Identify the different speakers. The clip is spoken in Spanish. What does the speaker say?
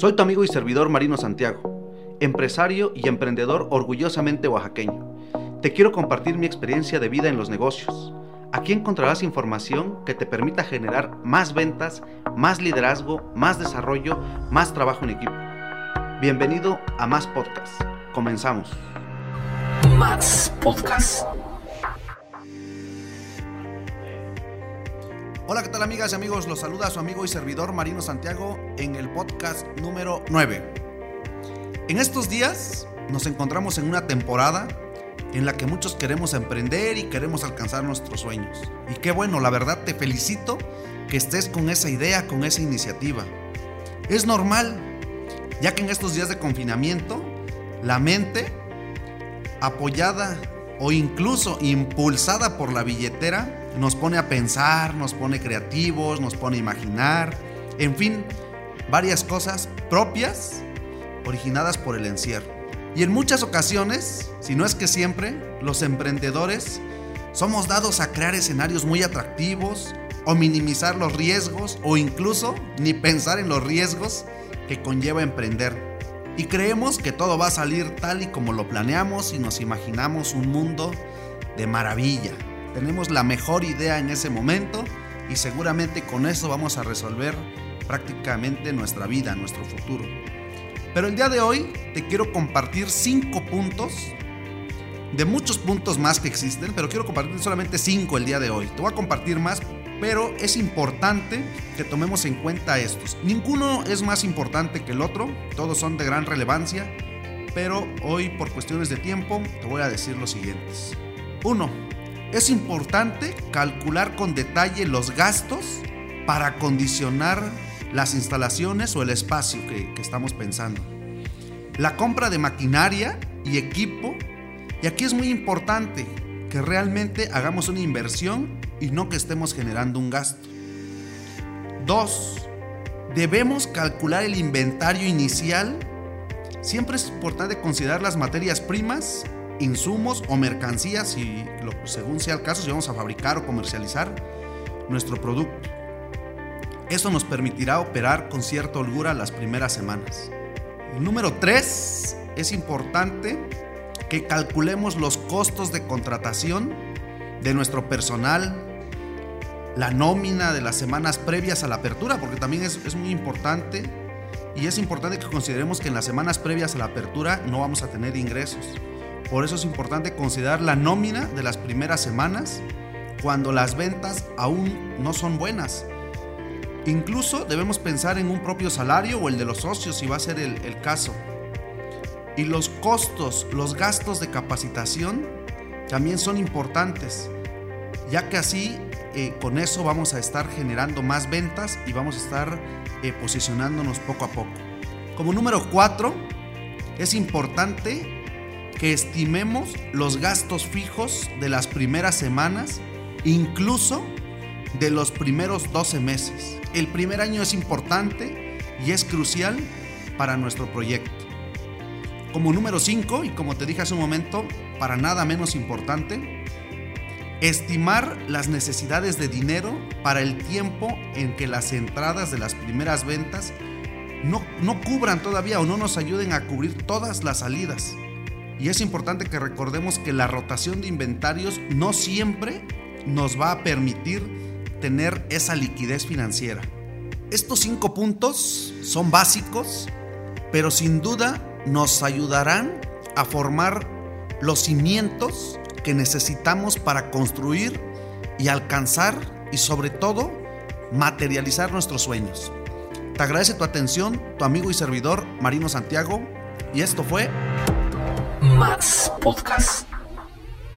Speaker 1: Soy tu amigo y servidor Marino Santiago, empresario y emprendedor orgullosamente oaxaqueño. Te quiero compartir mi experiencia de vida en los negocios. Aquí encontrarás información que te permita generar más ventas, más liderazgo, más desarrollo, más trabajo en equipo. Bienvenido a Más Podcast. Comenzamos.
Speaker 2: Más Podcast.
Speaker 1: Hola, ¿qué tal amigas y amigos? Los saluda su amigo y servidor Marino Santiago en el podcast número 9. En estos días nos encontramos en una temporada en la que muchos queremos emprender y queremos alcanzar nuestros sueños. Y qué bueno, la verdad te felicito que estés con esa idea, con esa iniciativa. Es normal, ya que en estos días de confinamiento, la mente, apoyada o incluso impulsada por la billetera, nos pone a pensar, nos pone creativos, nos pone a imaginar, en fin, varias cosas propias originadas por el encierro. Y en muchas ocasiones, si no es que siempre, los emprendedores somos dados a crear escenarios muy atractivos o minimizar los riesgos o incluso ni pensar en los riesgos que conlleva emprender. Y creemos que todo va a salir tal y como lo planeamos y nos imaginamos un mundo de maravilla, tenemos la mejor idea en ese momento y seguramente con eso vamos a resolver prácticamente nuestra vida, nuestro futuro. Pero el día de hoy te quiero compartir cinco puntos, de muchos puntos más que existen, pero quiero compartir solamente cinco el día de hoy. Te voy a compartir más, pero es importante que tomemos en cuenta estos. Ninguno es más importante que el otro, todos son de gran relevancia, pero hoy por cuestiones de tiempo te voy a decir los siguientes. 1 es importante calcular con detalle los gastos para acondicionar las instalaciones o el espacio que, estamos pensando. La compra de maquinaria y equipo. Y aquí es muy importante que realmente hagamos una inversión y no que estemos generando un gasto. Dos, debemos calcular el inventario inicial. Siempre es importante considerar las materias primas insumos o mercancías, y según sea el caso, si vamos a fabricar o comercializar nuestro producto. Eso nos permitirá operar con cierta holgura las primeras semanas. Número 3 es importante que calculemos los costos de contratación de nuestro personal, la nómina de las semanas previas a la apertura, porque también es, es muy importante y es importante que consideremos que en las semanas previas a la apertura no vamos a tener ingresos. Por eso es importante considerar la nómina de las primeras semanas cuando las ventas aún no son buenas. Incluso debemos pensar en un propio salario o el de los socios si va a ser el, caso. Y los costos, los gastos de capacitación también son importantes, ya que así eh, con eso vamos a estar generando más ventas y vamos a estar eh, posicionándonos poco a poco. Como número 4, es importante que estimemos los gastos fijos de las primeras semanas, incluso de los primeros 12 meses. El primer año es importante y es crucial para nuestro proyecto. Como número 5, y como te dije hace un momento, para nada menos importante, estimar las necesidades de dinero para el tiempo en que las entradas de las primeras ventas no, no cubran todavía o no nos ayuden a cubrir todas las salidas. Y es importante que recordemos que la rotación de inventarios no siempre nos va a permitir tener esa liquidez financiera. Estos cinco puntos son básicos, pero sin duda nos ayudarán a formar los cimientos que necesitamos para construir y alcanzar y sobre todo materializar nuestros sueños. Te agradece tu atención, tu amigo y servidor Marino Santiago, y esto fue
Speaker 2: Max Podcast.